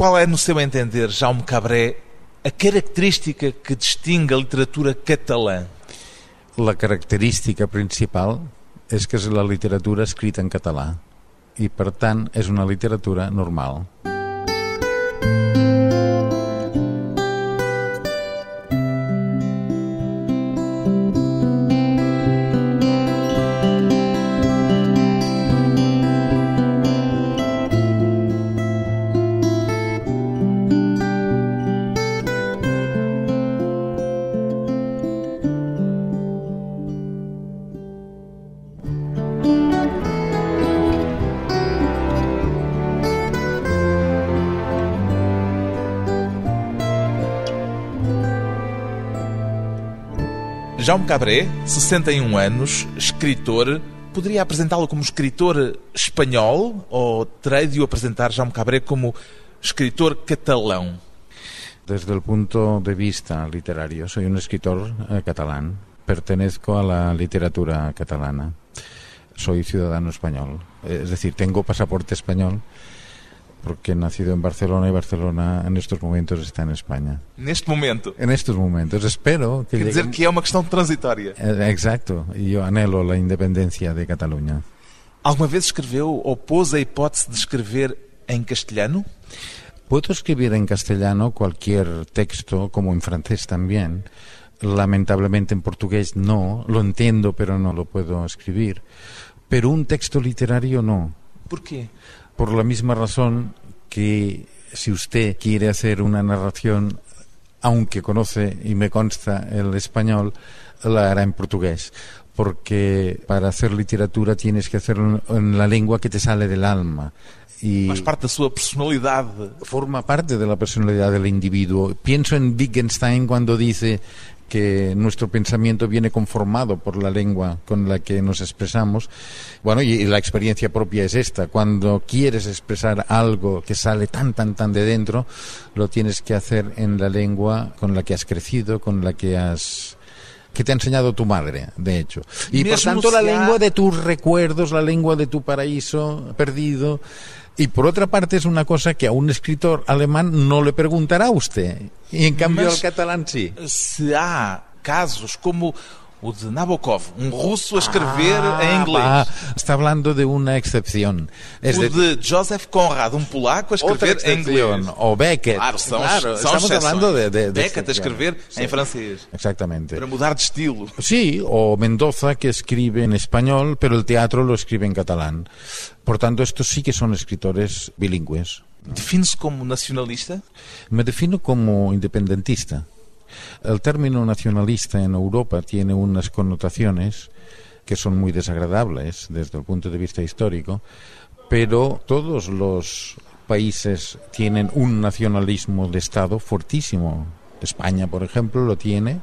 Qual é, no seu entender, Jaume Cabré, a característica que distingue a literatura catalã? La característica principal és que és la literatura escrita en català i, per tant, és una literatura normal. Jaume Cabré, 61 anos, escritor. Poderia apresentá-lo como escritor espanhol ou terei de o apresentar Jaume Cabré como escritor catalão? Desde el punto de vista literario, soy un escritor eh, catalán. Pertenezco la literatura catalana. Soy ciudadano español. Es decir, tengo pasaporte español porque he nacido en Barcelona y Barcelona en estos momentos está en España. Neste momento. En estos momentos. Espero que Quer dizer llegue- que é uma questão transitória. Eh, Exacto. Y yo anhelo la independencia de Cataluña. Alguma vez escreveu ou pôs a hipótese de escrever em castelhano? Puedo escribir en castellano cualquier texto, como en francés también. Lamentablemente en portugués no, lo entiendo, pero no lo puedo escribir. Pero un texto literario no, Por quê? Por la misma razón que si usted quiere hacer una narración, aunque conoce y me consta el español, la hará en portugués. Porque para hacer literatura tienes que hacerlo en la lengua que te sale del alma. Y Faz parte da sua personalidade. forma parte de la personalidad del individuo. Pienso en Wittgenstein cuando dice que nuestro pensamiento viene conformado por la lengua con la que nos expresamos. Bueno, y, y la experiencia propia es esta. Cuando quieres expresar algo que sale tan, tan, tan de dentro, lo tienes que hacer en la lengua con la que has crecido, con la que has que te ha enseñado tu madre, de hecho. Y por Mesmo tanto la lengua de tus recuerdos, la lengua de tu paraíso perdido. Y por otra parte es una cosa que a un escritor alemán no le preguntará a usted. Y en cambio al catalán sí. Se há casos como o de Nabokov, um russo a escrever Ah, em inglês. va, está hablando de una excepción. Es o de Joseph Conrad, um polaco a escrever em inglês. O Beckett. Claro, são, Claro, são estamos exceções. hablando de, de, de Beckett a escrever em francês. Exactamente. Para mudar de estilo. Sí, o Mendoza que escribe en español, pero el teatro lo escribe en catalán. Por tanto, estos sí que son escritores bilingües. Define-se como nacionalista? Me defino como independentista. El término nacionalista en Europa tiene unas connotaciones que son muy desagradables desde el punto de vista histórico, pero todos los países tienen un nacionalismo de Estado fortísimo. España, por ejemplo, lo tiene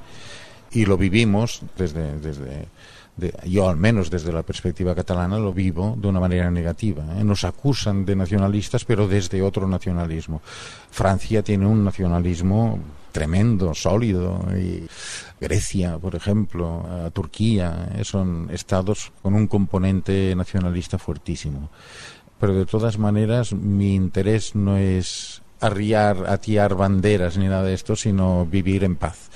y lo vivimos desde, desde de- yo al menos desde la perspectiva catalana lo vivo de una manera negativa. ¿eh? Nos acusan de nacionalistas, pero desde otro nacionalismo. Francia tiene un nacionalismo tremendo, sólido, y Grecia, por ejemplo, eh, Turquía, eh, son estados con un componente nacionalista fuertísimo. Pero de todas maneras, mi interés no es arriar, atiar banderas ni nada de esto, sino vivir en paz.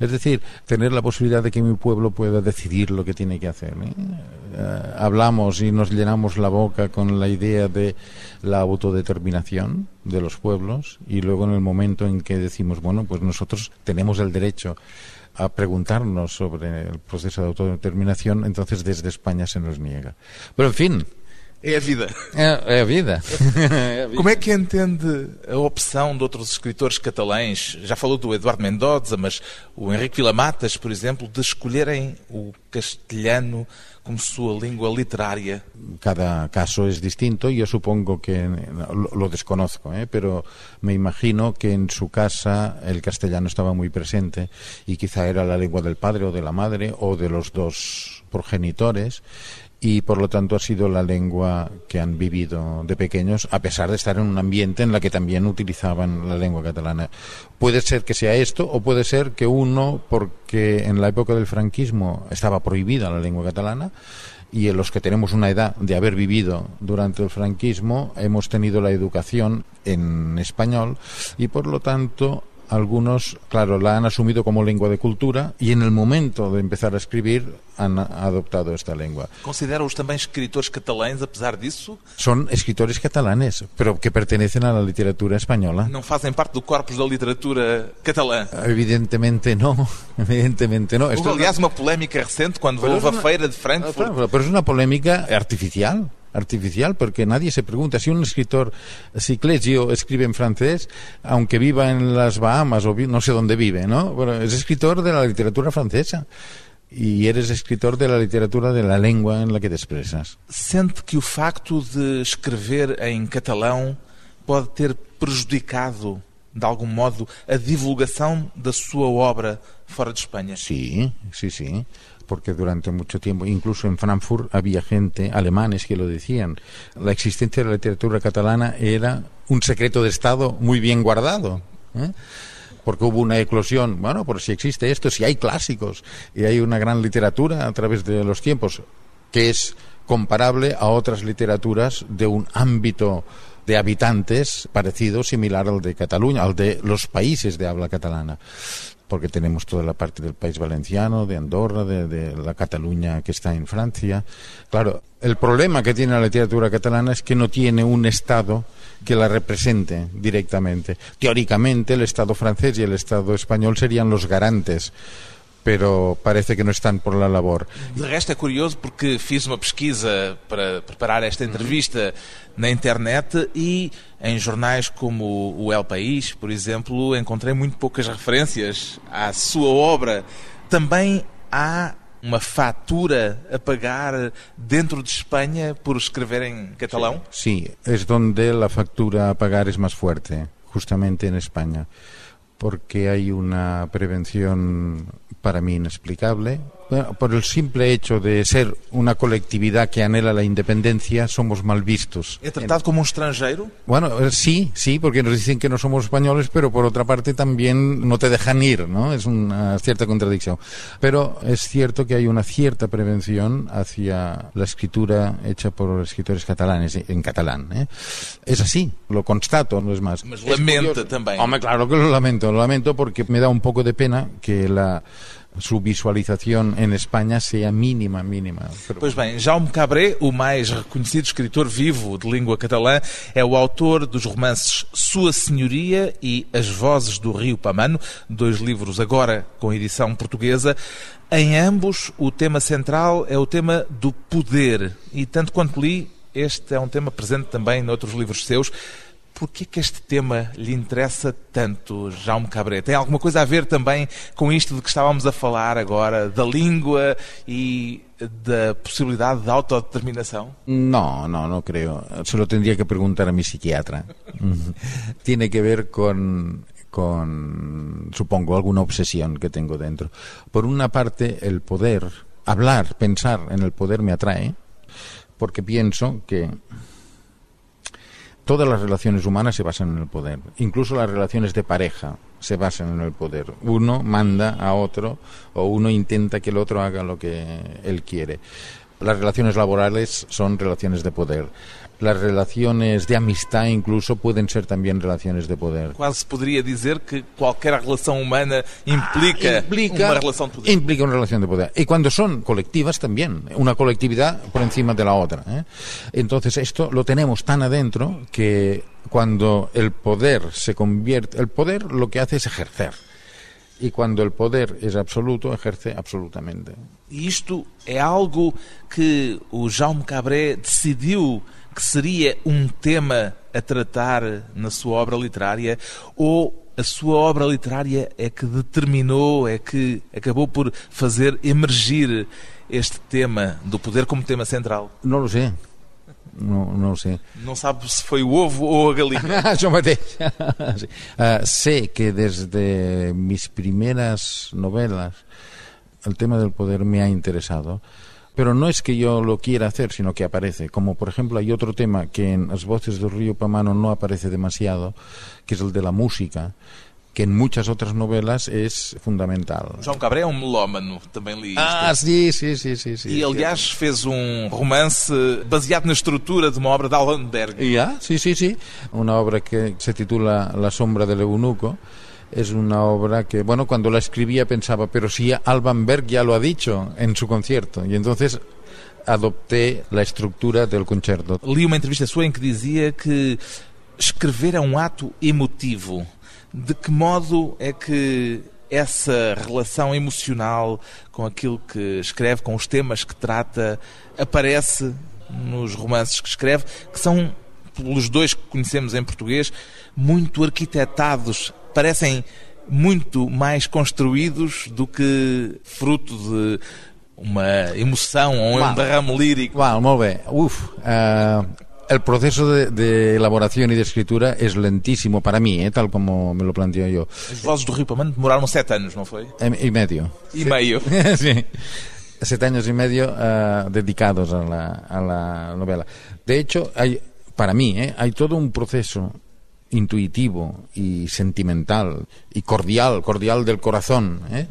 Es decir, tener la posibilidad de que mi pueblo pueda decidir lo que tiene que hacer. ¿eh? Eh, hablamos y nos llenamos la boca con la idea de la autodeterminación de los pueblos y luego en el momento en que decimos, bueno, pues nosotros tenemos el derecho a preguntarnos sobre el proceso de autodeterminación, entonces desde España se nos niega. Pero en fin, É a vida. é, é a vida. É a vida. Como é que entende a opção de outros escritores catalães? Já falou do Eduardo Mendoza, mas o Henrique Vilamatas, por exemplo, de escolherem o castelhano como sua língua literária. cada caso es distinto. Yo supongo que lo, lo desconozco, ¿eh? pero me imagino que en su casa el castellano estaba muy presente y quizá era la lengua del padre o de la madre o de los dos progenitores y por lo tanto ha sido la lengua que han vivido de pequeños a pesar de estar en un ambiente en la que también utilizaban la lengua catalana. Puede ser que sea esto o puede ser que uno porque en la época del franquismo estaba prohibida la lengua catalana y los que tenemos una edad de haber vivido durante el franquismo hemos tenido la educación en español y por lo tanto algunos, claro, la han asumido como lengua de cultura y en el momento de empezar a escribir han adoptado esta lengua. ¿Considera-os también escritores catalanes, a pesar disso? Son escritores catalanes, pero que pertenecen a la literatura española. ¿No fazem parte do corpus da literatura catalã? Evidentemente no, evidentemente no. Houve, Esto- aliás, uma polémica recente quando Pero houve a una- feira de Ah, Frankfurt. claro, pero es una polémica artificial artificial porque nadie se pregunta si un escritor si Clesio escribe en francés aunque viva en las Bahamas o no sé dónde vive no Bueno, es escritor de la literatura francesa y eres escritor de la literatura de la lengua en la que te expresas Sente que o facto de escrever em catalão pode ter prejudicado, de algum modo, a divulgação da sua obra fora de Espanha? Sí, sí, sí. Porque durante mucho tiempo, incluso en Frankfurt, había gente, alemanes, que lo decían. La existencia de la literatura catalana era un secreto de Estado muy bien guardado. ¿eh? Porque hubo una eclosión. Bueno, por si existe esto, si hay clásicos y hay una gran literatura a través de los tiempos, que es comparable a otras literaturas de un ámbito de habitantes parecido, similar al de Cataluña, al de los países de habla catalana porque tenemos toda la parte del país valenciano, de Andorra, de, la Cataluña que está en Francia. Claro, el problema que tiene la literatura catalana es que no tiene un Estado que la represente directamente. Teóricamente, el Estado francés y el Estado español serían los garantes pero parece que não estão por la labor. De resto é curioso porque fiz uma pesquisa para preparar esta entrevista na internet e em jornais como o El País, por exemplo, encontrei muito poucas referências à sua obra. Também há uma fatura a pagar dentro de Espanha por escrever em catalão? Sí, es donde la factura a pagar es más fuerte, justamente en España, porque hay una prevención para mí inexplicable. Bueno, por el simple hecho de ser una colectividad que anhela la independencia, somos mal vistos. É tratado como um estrangeiro? Bueno, eh, sí, sí, porque nos dicen que no somos españoles, pero por otra parte también no te dejan ir, ¿no? Es una cierta contradicción. Pero es cierto que hay una cierta prevención hacia la escritura hecha por escritores catalanes, en catalán. ¿eh? Es así, lo constato, no es más. Mas Es lamenta também. Hombre, claro que lo lamento, lo lamento porque me da un poco de pena que la su visualización en España sea mínima, mínima. Pois bem, Jaume Cabré, o mais reconhecido escritor vivo de língua catalã, é o autor dos romances Sua Senhoria e As Vozes do Rio Pamano, dois livros agora com edição portuguesa. Em ambos, o tema central é o tema do poder. E tanto quanto li, este é um tema presente também noutros livros seus. Por que este tema lhe interessa tanto, Jaume Cabré? Tem alguma coisa a ver também com isto de que estávamos a falar agora, da língua e da possibilidade de autodeterminação? No, no, no creo. Se lo tendría que preguntar a mi psiquiatra. Tiene que ver con, con, supongo, alguna obsesión que tengo dentro. Por una parte, el poder, hablar, pensar en el poder me atrae, porque pienso que todas las relaciones humanas se basan en el poder. Incluso las relaciones de pareja se basan en el poder. Uno manda a otro o uno intenta que el otro haga lo que él quiere. Las relaciones laborales son relaciones de poder. Las relaciones de amistad incluso pueden ser también relaciones de poder. Quase se poderia dizer que qualquer relação humana implica, uma relação de poder. implica una relación de poder. Y cuando son colectivas también, una colectividad por encima de la otra. ¿eh? Entonces esto lo tenemos tan adentro que cuando el poder se convierte, el poder lo que hace es ejercer. Y cuando el poder es absoluto, ejerce absolutamente. E isto é algo que o Jaume Cabré decidiu que seria um tema a tratar na sua obra literária ou a sua obra literária é que determinou, é que acabou por fazer emergir este tema do poder como tema central? No lo. No, no lo sé. Não sabe se foi o ovo ou a galinha. Això mateix. Sí. Ah, sé que desde mis primeras novelas el tema del poder me ha interesado, pero no es que yo lo quiera hacer, sino que aparece. Como por ejemplo hay otro tema que en Las voces del río Pamano no aparece demasiado, que es el de la música, que en muchas otras novelas es fundamental. João Cabré é um melómano, também li isto. Ah, sí, sí, sí, sí, sí. E, aliás, fez um romance baseado na estrutura de uma obra de Allan Berg. Ya, sí, sí, sí. Una obra que se titula La sombra del eunuco. Es una obra que, bueno, cuando la escribía pensaba, pero si Alban Berg ya lo ha dicho en su concierto. Y entonces adopté la estructura del concerto. Li uma entrevista sua em que dizia que escrever é um ato emotivo. De que modo é que essa relação emocional com aquilo que escreve, com os temas que trata, aparece nos romances que escreve, que são, pelos dois que conhecemos em português, muito arquitetados, parecem muito mais construídos do que fruto de uma emoção ou um Uau. derrame lírico. Wow, molt bé. Uf, eh, el proceso de, de elaboración y de escritura es lentísimo para mí, eh, tal como me lo planteo yo. As vozes do Rio Pamano demoraram sete anos, não foi? Em- Y medio. E meio. sí. Siete años y medio eh, dedicados a la, a la novela. De hecho, hay, para mí, eh, hay todo un proceso intuitivo y sentimental y cordial, cordial del corazón, eh,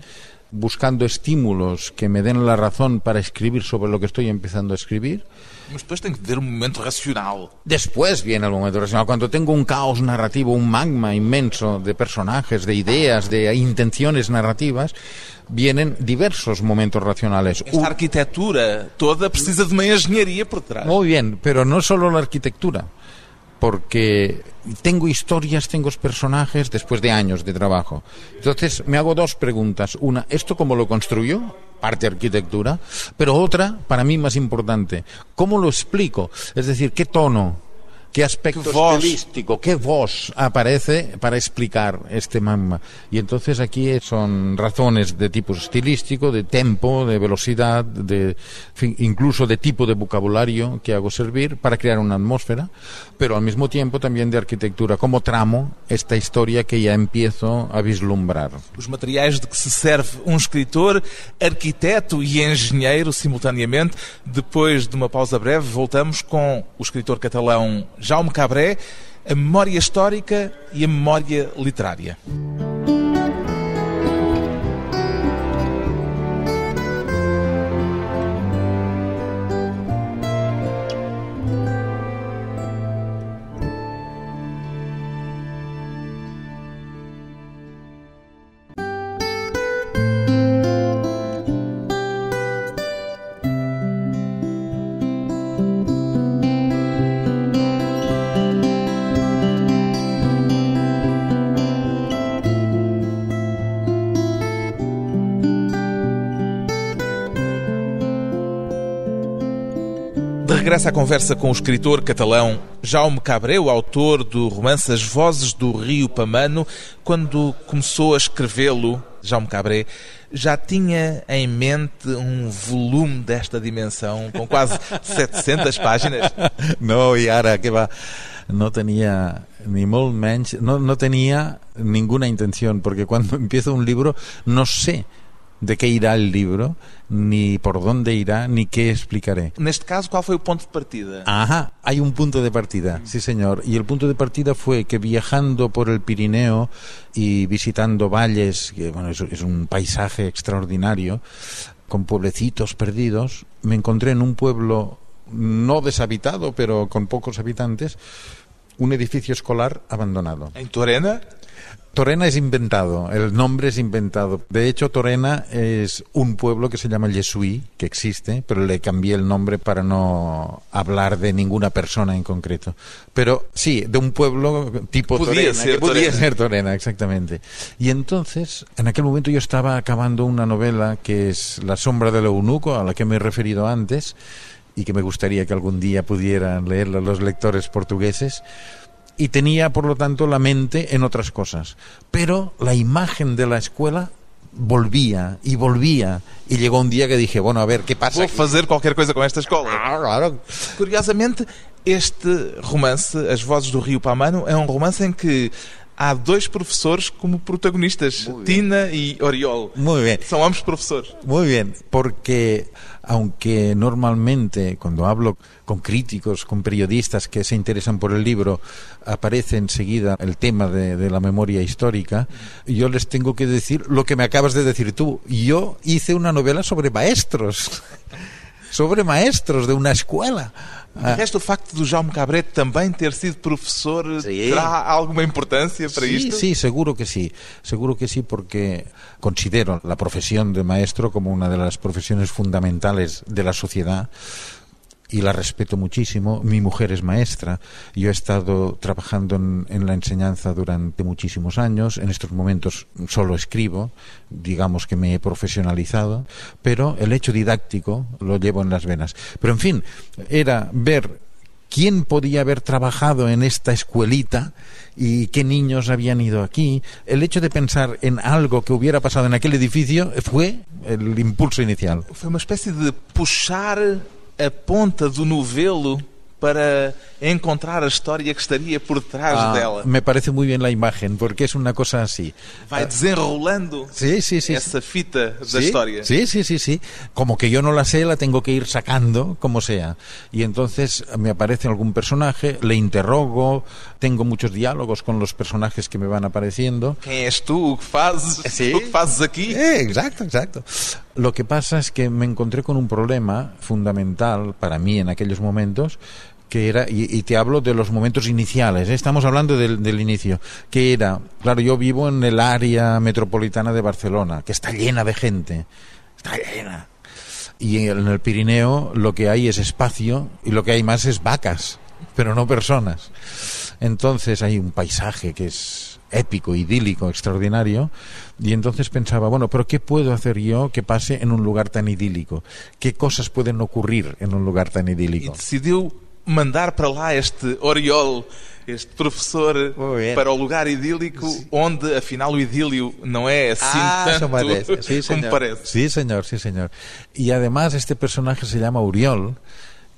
buscando estímulos que me den la razón para escribir sobre lo que estoy empezando a escribir. Depois tem que ter um momento racional. Después viene el momento racional, cuando tengo un caos narrativo, un magma inmenso de personajes, de ideas, de intenciones narrativas, vienen diversos momentos racionales. Esta arquitetura toda precisa de uma engenharia por trás. Muy bien, pero no solo la arquitectura, porque tengo historias, tengo personajes después de años de trabajo. Entonces me hago dos preguntas. Una, ¿esto cómo lo construyo? Parte arquitectura. Pero otra, para mí más importante, ¿cómo lo explico? Es decir, ¿qué tono? ¿Qué aspecto ¿Qué voz? estilístico? ¿Qué voz aparece para explicar este magma? Y entonces aquí son razones de tipo estilístico, de tempo, de velocidad, de, incluso de tipo de vocabulario que hago servir para crear una atmósfera, pero al mismo tiempo también de arquitectura, como tramo esta historia que ya empiezo a vislumbrar. Os materiais de que se serve um escritor, arquiteto e engenheiro simultaneamente. Depois de uma pausa breve, voltamos com o escritor catalão Jaume Cabré, a memória histórica e a memória literária. De regresso à conversa com o escritor catalão Jaume Cabré, o autor do romance As Vozes do Rio Pamano, quando começou a escrevê-lo, Jaume Cabré, já tinha em mente um volume desta dimensão, com quase 700 páginas. No, y ahora que va, no tenía ni molt menys, no, no tenía ninguna intención, porque cuando empiezo un libro no sé de qué irá el libro, ni por dónde irá, ni qué explicaré. Neste caso, qual foi o ponto de partida? Ajá, hay un punto de partida, sí señor. Y el punto de partida fue que viajando por el Pirineo y visitando valles, que bueno, es, es un paisaje extraordinario, con pueblecitos perdidos, me encontré en un pueblo no deshabitado, pero con pocos habitantes, un edificio escolar abandonado. Em Torena? Torena es inventado, el nombre es inventado. De hecho, Torena es un pueblo que se llama Yesuí, que existe, pero le cambié el nombre para no hablar de ninguna persona en concreto. Pero sí, de un pueblo tipo Podía Torena, ser que podía Torena. ser Torena, exactamente. Y entonces, en aquel momento yo estaba acabando una novela que es La sombra del eunuco, a la que me he referido antes, y que me gustaría que algún día pudieran leerla los lectores portugueses y tenía, por lo tanto, la mente en otras cosas. Pero la imagen de la escuela volvía y volvía. Y llegó un día que dije, bueno, a ver, ¿qué pasa? Vou fazer qualquer coisa com esta escola. Claro, claro. Curiosamente, este romance, As Vozes do Rio Pamano, é um romance em que há dois profesores como protagonistas, Tina y Oriol. Muy bien. Son ambos profesores. Muy bien, porque aunque normalmente cuando hablo con críticos, con periodistas que se interesan por el libro, aparece enseguida el tema de, de, la memoria histórica, yo les tengo que decir lo que me acabas de decir tú. Yo hice una novela sobre maestros. sobre maestros de uma escola. De resto, o facto do Jaume Cabret também ter sido professor sí. terá alguma importância para sí, isto? Sí, seguro que sí. Seguro que sí, porque considero la profesión de maestro como una de las profesiones fundamentales de la sociedad y la respeto muchísimo. Mi mujer es maestra. Yo he estado trabajando en, en, la enseñanza durante muchísimos años. En estos momentos solo escribo, digamos que me he profesionalizado, pero el hecho didáctico lo llevo en las venas. Pero en fin, era ver quién podía haber trabajado en esta escuelita y qué niños habían ido aquí. El hecho de pensar en algo que hubiera pasado en aquel edificio fue el impulso inicial. Fue una especie de puxar a ponta do novelo para encontrar a história que estaria por detrás ah, dela. Me parece muy bien la imagen, porque es una cosa así. Vai desenrolando sí, sí, sí, esa fita da sí, historia. Sí, sí, sí, sí. Como que yo no la sé, la tengo que ir sacando, como sea. Y entonces me aparece algún personaje, le interrogo, tengo muchos diálogos con los personajes que me van apareciendo. ¿Quién es tú? ¿O que fazes? Sí. ¿O que fazes aquí? Eh, exacto, exacto. Lo que pasa es que me encontré con un problema fundamental para mí en aquellos momentos, que era, y, te hablo de los momentos iniciales, ¿eh? estamos hablando del, del, inicio, que era, claro, yo vivo en el área metropolitana de Barcelona, que está llena de gente, está llena. Y en el Pirineo lo que hay es espacio y lo que hay más es vacas, pero no personas. Entonces hay un paisaje que es épico, idílico, extraordinario, y entonces pensaba, bueno, pero ¿qué puedo hacer yo que pase en un lugar tan idílico? ¿Qué cosas pueden ocurrir en un lugar tan idílico? Y decidiu mandar para lá este Oriol, este professor, para o lugar idílico, sí. onde afinal o idílio não é assim ah, tanto. Sí, como señor. parece. Sí, señor, sí, señor. Y además este personaje se llama Uriol,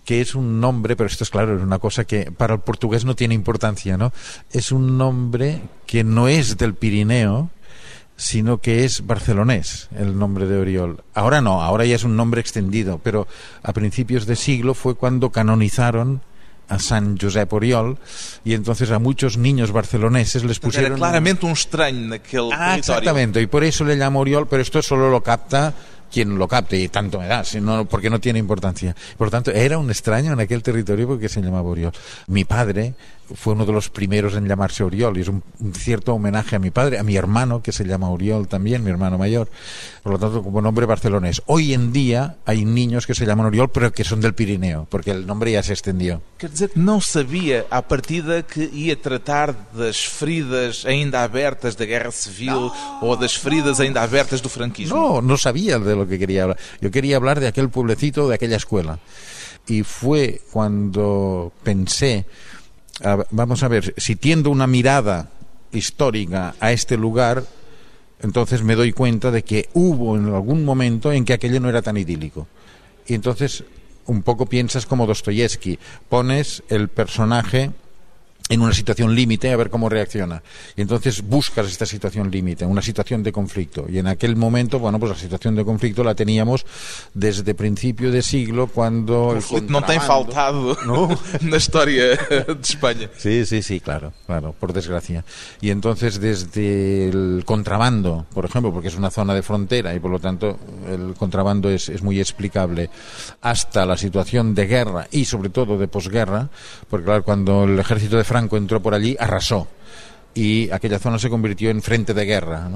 que es un nombre, pero esto es claro, es una cosa que para el portugués no tiene importancia, ¿no? Es un nombre que no es del Pirineo, sino que es barcelonés el nombre de Oriol. Ahora no, ahora ya es un nombre extendido, pero a principios de siglo fue cuando canonizaron a San Josep Oriol y entonces a muchos niños barceloneses les pusieron... Era claramente un extraño naquele ah, territorio. Exactamente, y por eso le llamo Oriol, pero esto solo lo capta quien lo capte y tanto me da, sino porque no tiene importancia. Por tanto, era un extraño en aquel territorio porque se llamaba Oriol. Mi padre fue uno de los primeros en llamarse Oriol y es un, un, cierto homenaje a mi padre, a mi hermano que se llama Oriol también, mi hermano mayor. Por lo tanto, como nombre barcelonés. Hoy en día hay niños que se llaman Oriol pero que son del Pirineo, porque el nombre ya se extendió. Quer dizer não sabia à partida que ia tratar das feridas ainda abertas da Guerra Civil no. ou das feridas ainda abertas do franquismo. No, no sabía de lo que quería hablar. Yo quería hablar de aquel pueblecito, de aquella escuela. Y fue cuando pensé vamos a ver, si tiendo una mirada histórica a este lugar, entonces me doy cuenta de que hubo en algún momento en que aquello no era tan idílico. Y entonces un poco piensas como Dostoyevsky, pones el personaje en una situación límite a ver cómo reacciona. Y entonces buscas esta situación límite, una situación de conflicto. Y en aquel momento, bueno, pues la situación de conflicto la teníamos desde principio de siglo cuando... El conflicto no tem faltado ¿no? na historia de España. Sí, sí, sí, claro, claro, por desgracia. Y entonces desde el contrabando, por ejemplo, porque es una zona de frontera y por lo tanto el contrabando es, es muy explicable, hasta la situación de guerra y sobre todo de posguerra, porque claro, cuando el ejército de Franco entró por allí, arrasó. Y aquella zona se convirtió en frente de guerra.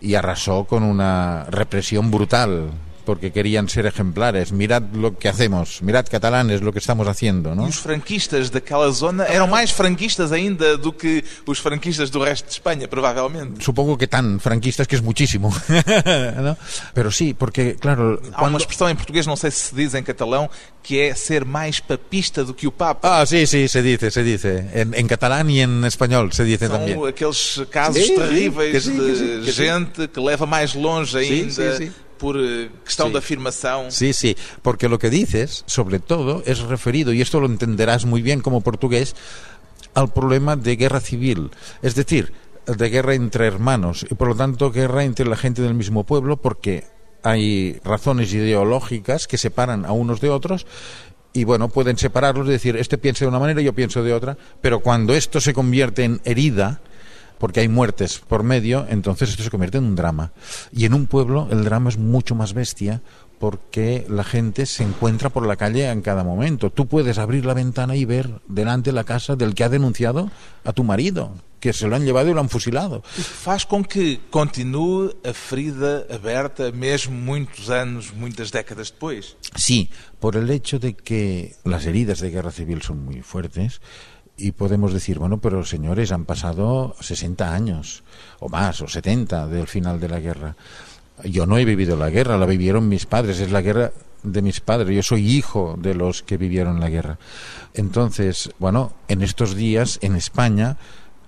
Y arrasó con una represión brutal porque querían ser ejemplares. Mirad lo que hacemos, mirad catalanes lo que estamos haciendo, ¿no? E os franquistas daquela zona eram mais franquistas ainda do que os franquistas do resto de España, provavelmente. Supongo que tan franquistas que es muchísimo. ¿no? Pero sí, porque, claro... Há uma expressão em português, não sei se se diz em catalão, que é ser mais papista do que o Papa. Ah, sí, sí, se dice, se dice. En, en catalán y en español se dice São también. aqueles casos Sí, sí, terríveis que sí, que sí, de que sí. gente que leva mais longe Sí, ainda sí, sí. Por eh, questão Sí. de afirmação. Sí, sí, porque lo que dices, sobre todo, es referido, y esto lo entenderás muy bien como portugués, al problema de guerra civil. Es decir, de guerra entre hermanos y por lo tanto guerra entre la gente del mismo pueblo porque hay razones ideológicas que separan a unos de otros y bueno, pueden separarlos y decir, este piensa de una manera, yo pienso de otra, pero cuando esto se convierte en herida, porque hay muertes por medio, entonces esto se convierte en un drama. Y en un pueblo el drama es mucho más bestia porque la gente se encuentra por la calle en cada momento. Tú puedes abrir la ventana y ver delante la casa del que ha denunciado a tu marido, que se lo han llevado y lo han fusilado. Faz com que continue a ferida aberta mesmo muitos anos, muitas décadas depois. Sí, por el hecho de que las heridas de guerra civil son muy fuertes, y podemos decir, bueno, pero señores, han pasado 60 años o más, o 70 del final de la guerra. Yo no he vivido la guerra, la vivieron mis padres, es la guerra de mis padres, yo soy hijo de los que vivieron la guerra. Entonces, bueno, en estos días en España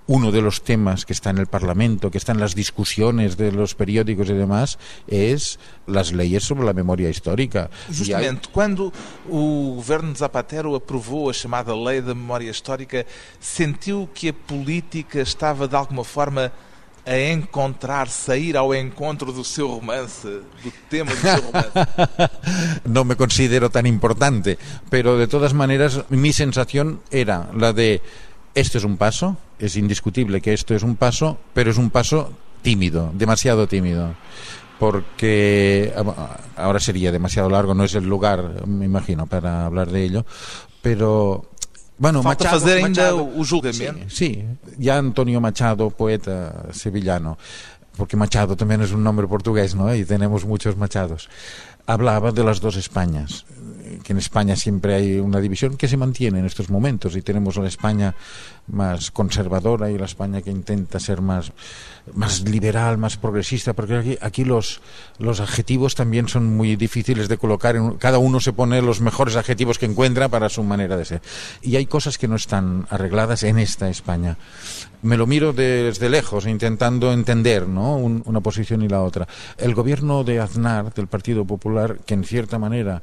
uno de los temas que está en el Parlamento, que está en las discusiones de los periódicos y demás, es las leyes sobre la memoria histórica. Justamente, quando o governo Zapatero aprovou a chamada Lei da Memória Histórica, sentiu que a política estava de alguma forma a encontrar, sair ao encontro do seu romance, do tema do seu romance? no me considero tan importante, pero de todas maneras mi sensación era la de esto es un paso, es indiscutible que esto es un paso, pero es un paso tímido, demasiado tímido porque ahora sería demasiado largo, no es el lugar, me imagino, para hablar de ello, pero Bueno, Falta Machado, fazer ainda Machado, o julgamento. Sí, sí, ya Antonio Machado, poeta sevillano, porque Machado también es un nombre portugués, ¿no? Y tenemos muchos Machados. Hablaba de las dos Españas, que en España siempre hay una división que se mantiene en estos momentos y tenemos la España más conservadora y la España que intenta ser más, más liberal, más progresista, porque aquí, los, los adjetivos también son muy difíciles de colocar, cada uno se pone los mejores adjetivos que encuentra para su manera de ser. Y hay cosas que no están arregladas en esta España. Me lo miro desde lejos, intentando entender ¿no? una posición y la otra. El gobierno de Aznar, del Partido Popular, que en cierta manera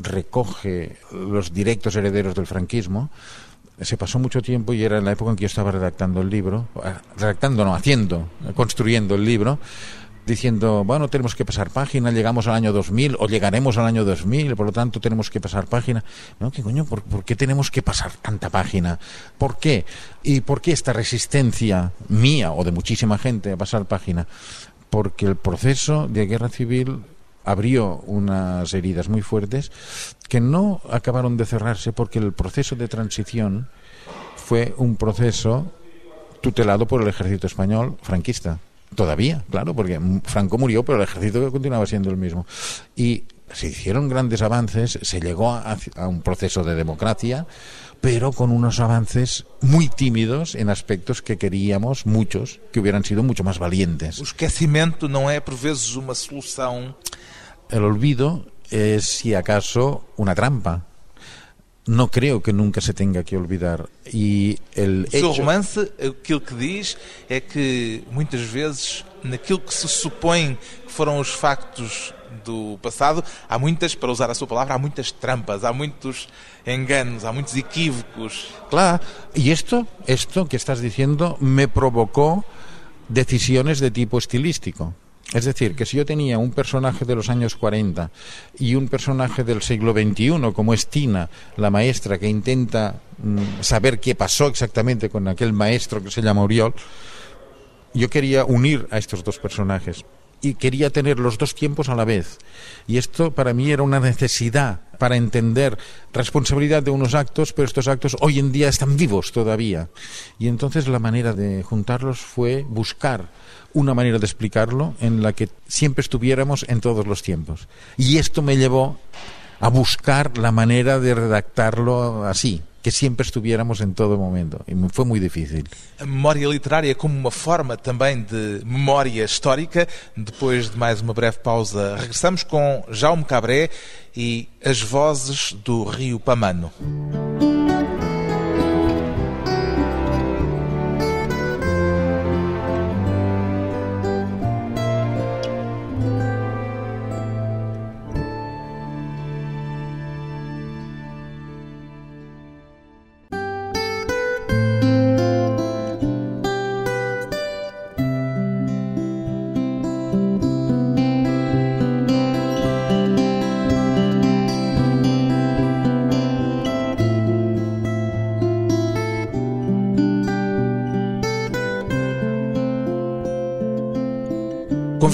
recoge los directos herederos del franquismo, se pasó mucho tiempo y era en la época en que yo estaba redactando el libro, ah, redactando, no, haciendo, construyendo el libro, diciendo, bueno, tenemos que pasar página, llegamos al año 2000 o llegaremos al año 2000, por lo tanto tenemos que pasar página. No, ¿qué coño? ¿Por, ¿Por, qué tenemos que pasar tanta página? ¿Por qué? ¿Y por qué esta resistencia mía o de muchísima gente a pasar página? Porque el proceso de guerra civil abrió unas heridas muy fuertes que no acabaron de cerrarse porque el proceso de transición fue un proceso tutelado por el ejército español franquista. Todavía, claro, porque Franco murió, pero el ejército continuaba siendo el mismo. Y se hicieron grandes avances, se llegó a, un proceso de democracia, pero con unos avances muy tímidos en aspectos que queríamos muchos que hubieran sido mucho más valientes. O esquecimiento no é por vezes uma solução el olvido es, si acaso, una trampa. No creo que nunca se tenga que olvidar. E el o seu romance, aquilo que diz é que muitas vezes, naquilo que se supõe que foram os factos do passado, há muitas, para usar a sua palavra, há muitas trampas, há muitos enganos, há muitos equívocos. Claro, y esto, esto que estás diciendo me provocó decisiones de tipo estilístico. Es decir, que si yo tenía un personaje de los años 40 y un personaje del siglo XXI, como es Tina, la maestra que intenta mm, saber qué pasó exactamente con aquel maestro que se llama Oriol, yo quería unir a estos dos personajes y quería tener los dos tiempos a la vez. Y esto para mí era una necesidad para entender responsabilidad de unos actos, pero estos actos hoy en día están vivos todavía. Y entonces la manera de juntarlos fue buscar una manera de explicarlo en la que siempre estuviéramos en todos los tiempos. Y esto me llevó a buscar la manera de redactarlo así, que siempre estuviéramos en todo momento. E foi moi difícil. A memória literária como uma forma também de memória histórica. Depois de mais uma breve pausa, regressamos com Jaume Cabré e as vozes do Rio Pamano.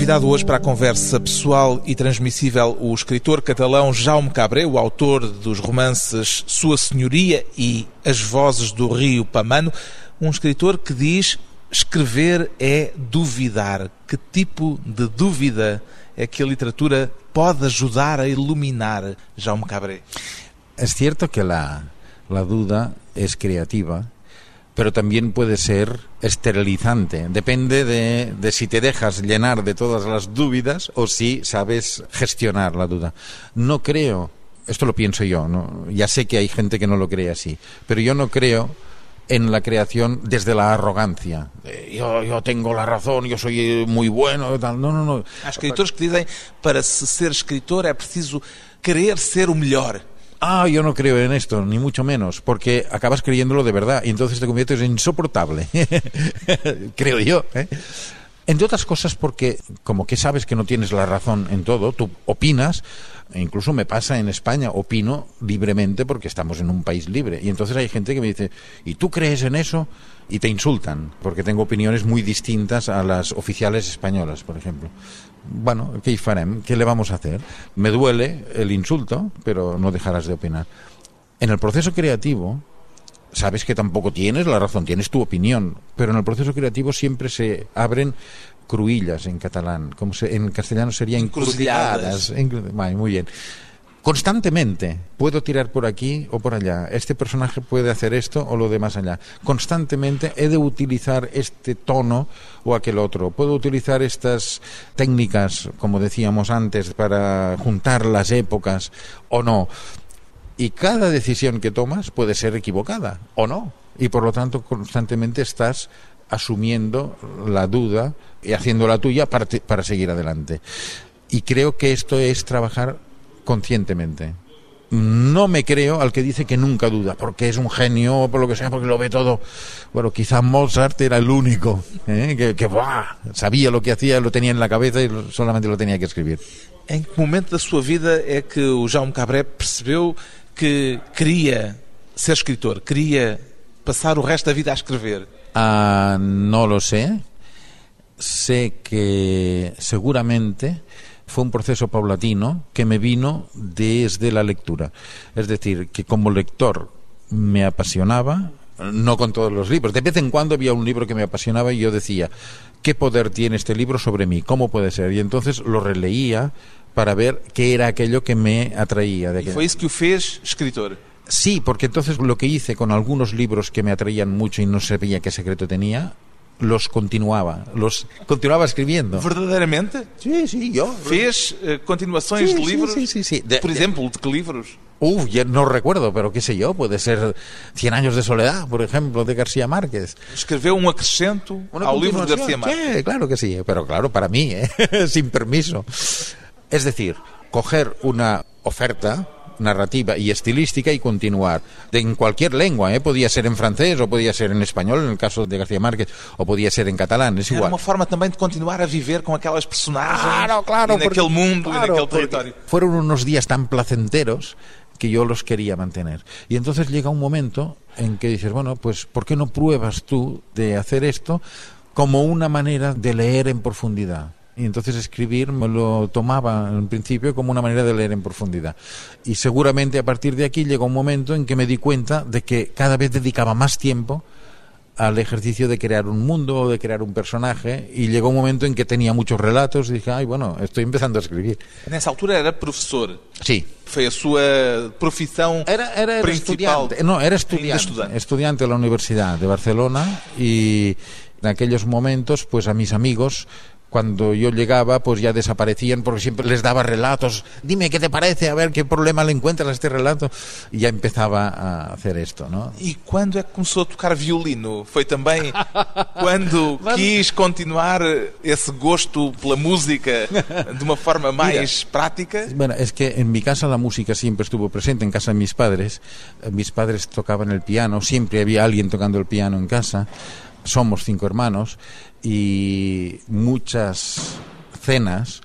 Convidado hoje para a conversa pessoal e transmissível o escritor catalão Jaume Cabré, o autor dos romances Sua Senhoria e As Vozes do Rio Pamano, um escritor que diz escrever é duvidar. Que tipo de dúvida é que a literatura pode ajudar a iluminar, Jaume Cabré? É certo que a, a duda é criativa pero también puede ser esterilizante. Depende de, de, si te dejas llenar de todas las dudas o si sabes gestionar la duda. No creo, esto lo pienso yo, ¿no? ya sé que hay gente que no lo cree así, pero yo no creo en la creación desde la arrogancia. Yo, yo tengo la razón, yo soy muy bueno. Tal. No, no, no. Há escritores que dizem para se ser escritor é preciso querer ser o melhor. Ah, yo no creo en esto, ni mucho menos, porque acabas creyéndolo de verdad y entonces te conviertes en insoportable, creo yo. ¿eh? Entre otras cosas porque como que sabes que no tienes la razón en todo, tú opinas, e incluso me pasa en España, opino libremente porque estamos en un país libre. Y entonces hay gente que me dice, ¿y tú crees en eso? Y te insultan, porque tengo opiniones muy distintas a las oficiales españolas, por ejemplo. Bueno, ¿qué farem? ¿Qué le vamos a hacer? Me duele el insulto, pero no dejarás de opinar. En el proceso creativo, sabes que tampoco tienes la razón, tienes tu opinión, pero en el proceso creativo siempre se abren cruillas en catalán, como se, en castellano sería encrucijadas. muy bien. Constantemente puedo tirar por aquí o por allá. Este personaje puede hacer esto o lo de más allá. Constantemente he de utilizar este tono o aquel otro. Puedo utilizar estas técnicas, como decíamos antes, para juntar las épocas o no. Y cada decisión que tomas puede ser equivocada o no. Y por lo tanto constantemente estás asumiendo la duda y haciendo la tuya para, para seguir adelante. Y creo que esto es trabajar conscientemente. No me creo al que dice que nunca duda, porque es un genio por lo que sea, porque lo ve todo. Bueno, quizás Mozart era el único ¿eh? que, sabía lo que hacía, lo tenía en la cabeza y solamente lo tenía que escribir. Em que momento da sua vida é que o Jaume Cabré percebeu que queria ser escritor, queria passar o resto da vida a escrever? Ah, no lo sé. Sé que seguramente fue un proceso paulatino que me vino desde la lectura. Es decir, que como lector me apasionaba, no con todos los libros. De vez en cuando había un libro que me apasionaba y yo decía, ¿qué poder tiene este libro sobre mí? ¿Cómo puede ser? Y entonces lo releía para ver qué era aquello que me atraía. De ¿Y fue eso que fez escritor? Sí, porque entonces lo que hice con algunos libros que me atraían mucho y no sabía qué secreto tenía, los continuaba, los continuaba escribiendo. ¿Verdaderamente? Sí, sí, yo. ¿Fez uh, continuações sí, de libros? Sí, sí, sí. De, Por ejemplo, ¿de qué libros? Uf, ya no recuerdo, pero qué sé yo, puede ser Cien años de soledad, por ejemplo, de García Márquez. Escreveu um acrescento Una ao livro de García Márquez. Sí, claro que sí, pero claro, para mí, ¿eh? sin permiso. Es decir, coger una oferta narrativa y estilística y continuar. De, en cualquier lengua, ¿eh? podía ser en francés o podía ser en español, en el caso de García Márquez, o podía ser en catalán, es igual. Era uma forma também de continuar a viver com aquelas personagens claro, claro, e naquele porque, mundo claro, e naquele território. Fueron unos días tan placenteros que yo los quería mantener. Y entonces llega un momento en que dices, bueno, pues ¿por qué no pruebas tú de hacer esto como una manera de leer en profundidad? Y entonces escribir me lo tomaba en principio como una manera de leer en profundidad. Y seguramente a partir de aquí llegó un momento en que me di cuenta de que cada vez dedicaba más tiempo al ejercicio de crear un mundo o de crear un personaje y llegó un momento en que tenía muchos relatos y dije, ay, bueno, estoy empezando a escribir. Nessa altura era professor. Sí. Foi a súa profissão Era, era, era principal. estudiante, no, era estudiante, estudante. estudiante de la Universidad de Barcelona y en aquellos momentos, pues a mis amigos cuando yo llegaba, pues ya desaparecían porque siempre les daba relatos. Dime qué te parece, a ver qué problema le encuentras a este relato. Y ya empezaba a hacer esto, ¿no? E quando é que começou a tocar violino? Foi também quando quis continuar esse gosto pela música de uma forma mais prática? Bueno, es que en mi casa la música siempre estuvo presente, en casa de mis padres. Mis padres tocaban el piano, siempre había alguien tocando el piano en casa. Somos cinco hermanos y muchas cenas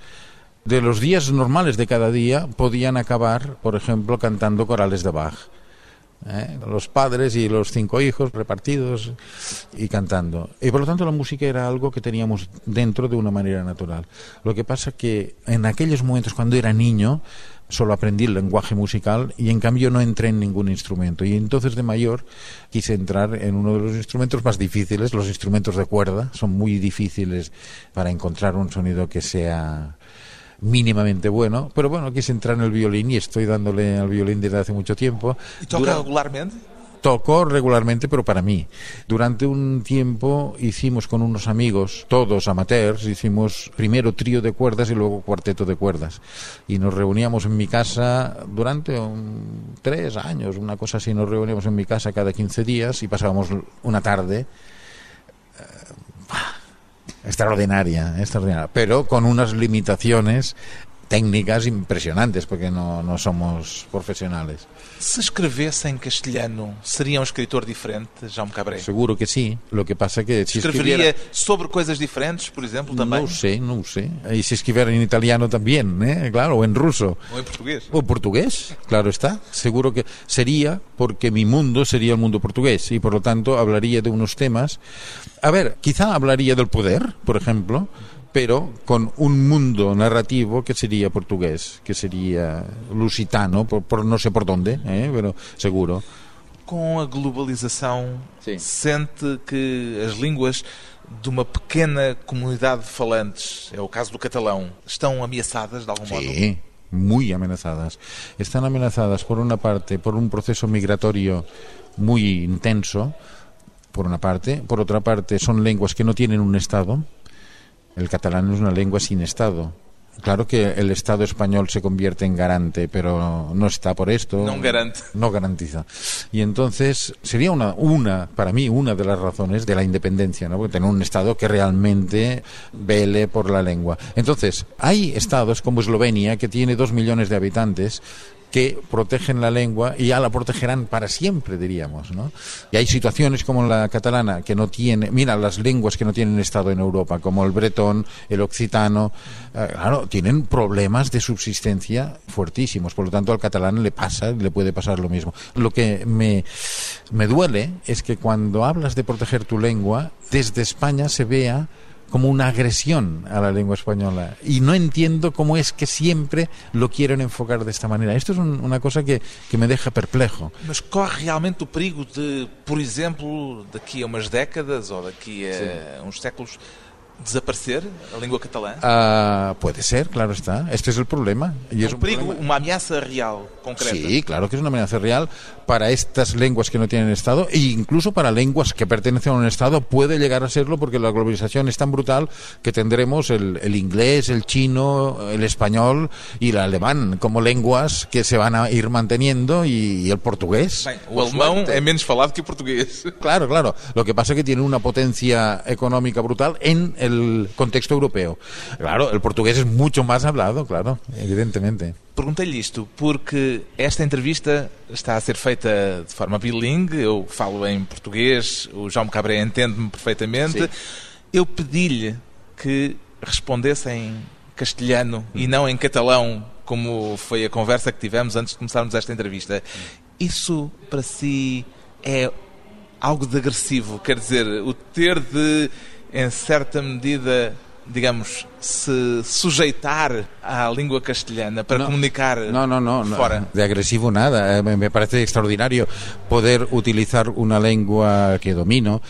de los días normales de cada día podían acabar, por ejemplo, cantando corales de Bach. ¿eh? los padres y los cinco hijos repartidos y cantando. Y por lo tanto la música era algo que teníamos dentro de una manera natural. Lo que pasa que en aquellos momentos cuando era niño solo aprendí el lenguaje musical y en cambio no entré en ningún instrumento. Y entonces de mayor quise entrar en uno de los instrumentos más difíciles, los instrumentos de cuerda. Son muy difíciles para encontrar un sonido que sea mínimamente bueno, pero bueno, quise entrar en el violín y estoy dándole al violín desde hace mucho tiempo. ¿Y toca regularmente? Tocó regularmente, pero para mí. Durante un tiempo hicimos con unos amigos, todos amateurs, hicimos primero trío de cuerdas y luego cuarteto de cuerdas. Y nos reuníamos en mi casa durante tres años, una cosa así, nos reuníamos en mi casa cada 15 días y pasábamos una tarde extraordinaria, extraordinaria, pero con unas limitaciones técnicas impresionantes, porque no, no somos profesionales. Se escrevesse em castelhano, seria um escritor diferente, Jaume Cabré? Seguro que sim. Lo que pasa que se escreveria escribiera... sobre coisas diferentes, por exemplo, também? Não sei, não sei. E se escrever em italiano também, né? Claro, ou em russo. Ou em português. Ou português, claro está. Seguro que seria porque mi mundo sería el mundo portugués y por lo tanto hablaría de unos temas. A ver, quizá hablaría del poder, por ejemplo, pero con un mundo narrativo que sería portugués, que sería lusitano, por, por no sé por dónde, eh, pero seguro. Com a globalização, Sim. sente que as línguas de uma pequena comunidade de falantes, é o caso do catalão, estão ameaçadas de algum sí. modo? muy amenazadas. Están amenazadas por una parte por un proceso migratorio muy intenso, por una parte, por otra parte son lenguas que no tienen un Estado, el catalán es una lengua sin Estado. Claro que el Estado español se convierte en garante, pero no está por esto. No garante. No garantiza. Y entonces sería una, una, para mí, una de las razones de la independencia, ¿no? Porque tener un Estado que realmente vele por la lengua. Entonces, hay estados como Eslovenia, que tiene dos millones de habitantes, que protegen la lengua y ya la protegerán para siempre, diríamos, ¿no? Y hay situaciones como la catalana que no tiene, mira, las lenguas que no tienen estado en Europa, como el bretón, el occitano, eh, claro, tienen problemas de subsistencia fuertísimos, por lo tanto al catalán le pasa, le puede pasar lo mismo. Lo que me, me duele es que cuando hablas de proteger tu lengua, desde España se vea como una agresión a la lengua española. Y no entiendo cómo es que siempre lo quieren enfocar de esta manera. Esto es un, una cosa que, que, me deja perplejo. Mas corre realmente o perigo de, por exemplo, daqui a umas décadas ou daqui a Sim. uns séculos, desaparecer a língua catalã? Uh, puede ser, claro está. Este es el problema. Y es un perigo, problema. una amenaza real, concreta. Sí, claro que es una amenaza real para estas lenguas que no tienen Estado e incluso para lenguas que pertenecen a un Estado puede llegar a serlo porque la globalización es tan brutal que tendremos el, el inglés, el chino, el español y el alemán como lenguas que se van a ir manteniendo y, y el portugués. Bem, o alemão é menos falado que o portugués. Claro, claro. Lo que pasa es que tiene una potencia económica brutal en el el contexto europeo. Claro, el portugués es mucho más hablado, claro, evidentemente. Perguntei-lhe isto porque esta entrevista está a ser feita de forma bilingue, eu falo em português, o João Cabré entende-me perfeitamente. Sim. Eu pedi-lhe que respondesse em castelhano hum. e não em catalão, como foi a conversa que tivemos antes de começarmos esta entrevista. Isso para si é algo de agressivo? Quer dizer, o ter de em certa medida, digamos, se sujeitar à língua castelhana para no, comunicar no, no, no, fora. De agresivo nada. Eh, me parece extraordinario poder utilizar una lengua que domino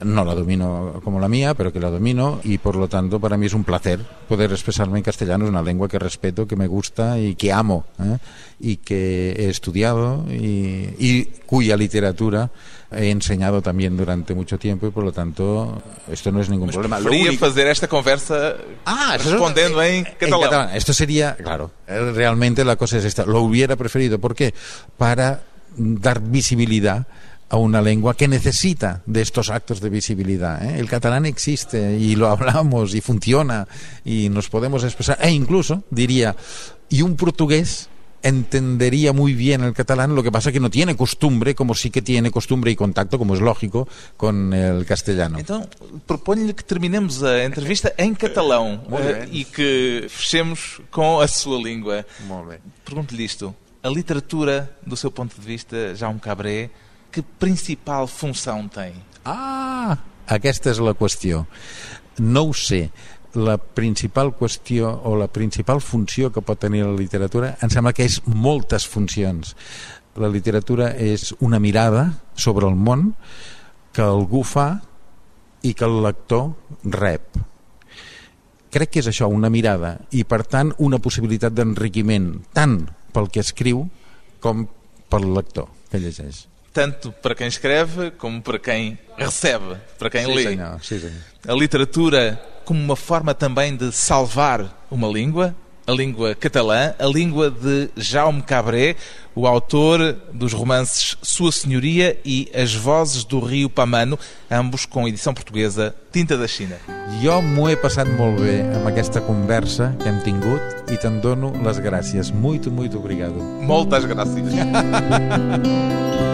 no la domino como la mía, pero que la domino y por lo tanto para mí es un placer poder expresarme en castellano, es una lengua que respeto, que me gusta y que amo ¿eh? y que he estudiado y, y, cuya literatura he enseñado también durante mucho tiempo y por lo tanto esto no es ningún Mas problema. Preferia único... fazer esta conversa ah, respondendo en, en, catalán. en catalán. Esto sería, claro, realmente la cosa es esta. Lo hubiera preferido. ¿Por qué? Para dar visibilidad a una lengua que necesita de estos actos de visibilidad. ¿eh? El catalán existe y lo hablamos y funciona y nos podemos expresar. E incluso, diría, y un portugués entendería muy bien el catalán, lo que pasa que no tiene costumbre, como sí que tiene costumbre y contacto, como es lógico, con el castellano. Então, proponho-lhe que terminemos a entrevista em catalão uh, e que fechemos com a sua língua. Pergunto-lhe isto. A literatura, do seu ponto de vista, Jaume Cabré, que principal função tem? Ah, aquesta és la qüestió. No ho sé. La principal qüestió o la principal funció que pot tenir la literatura em sembla que és moltes funcions. La literatura és una mirada sobre el món que algú fa i que el lector rep. Crec que és això, una mirada, i per tant una possibilitat d'enriquiment tant pel que escriu com pel lector que llegeix. Tanto para quem escreve como para quem recebe, para quem sí, lê. Senyor, sí, senyor. A literatura como uma forma também de salvar uma língua, a língua catalã, a língua de Jaume Cabré, o autor dos romances Sua Senhoria e As Vozes do Rio Pamano, ambos com edição portuguesa Tinta da Xina. Jo m'ho he passat molt bé amb aquesta conversa que hem tingut i te'n dono les gràcies. Muito, muito obrigado. Moltes gràcies.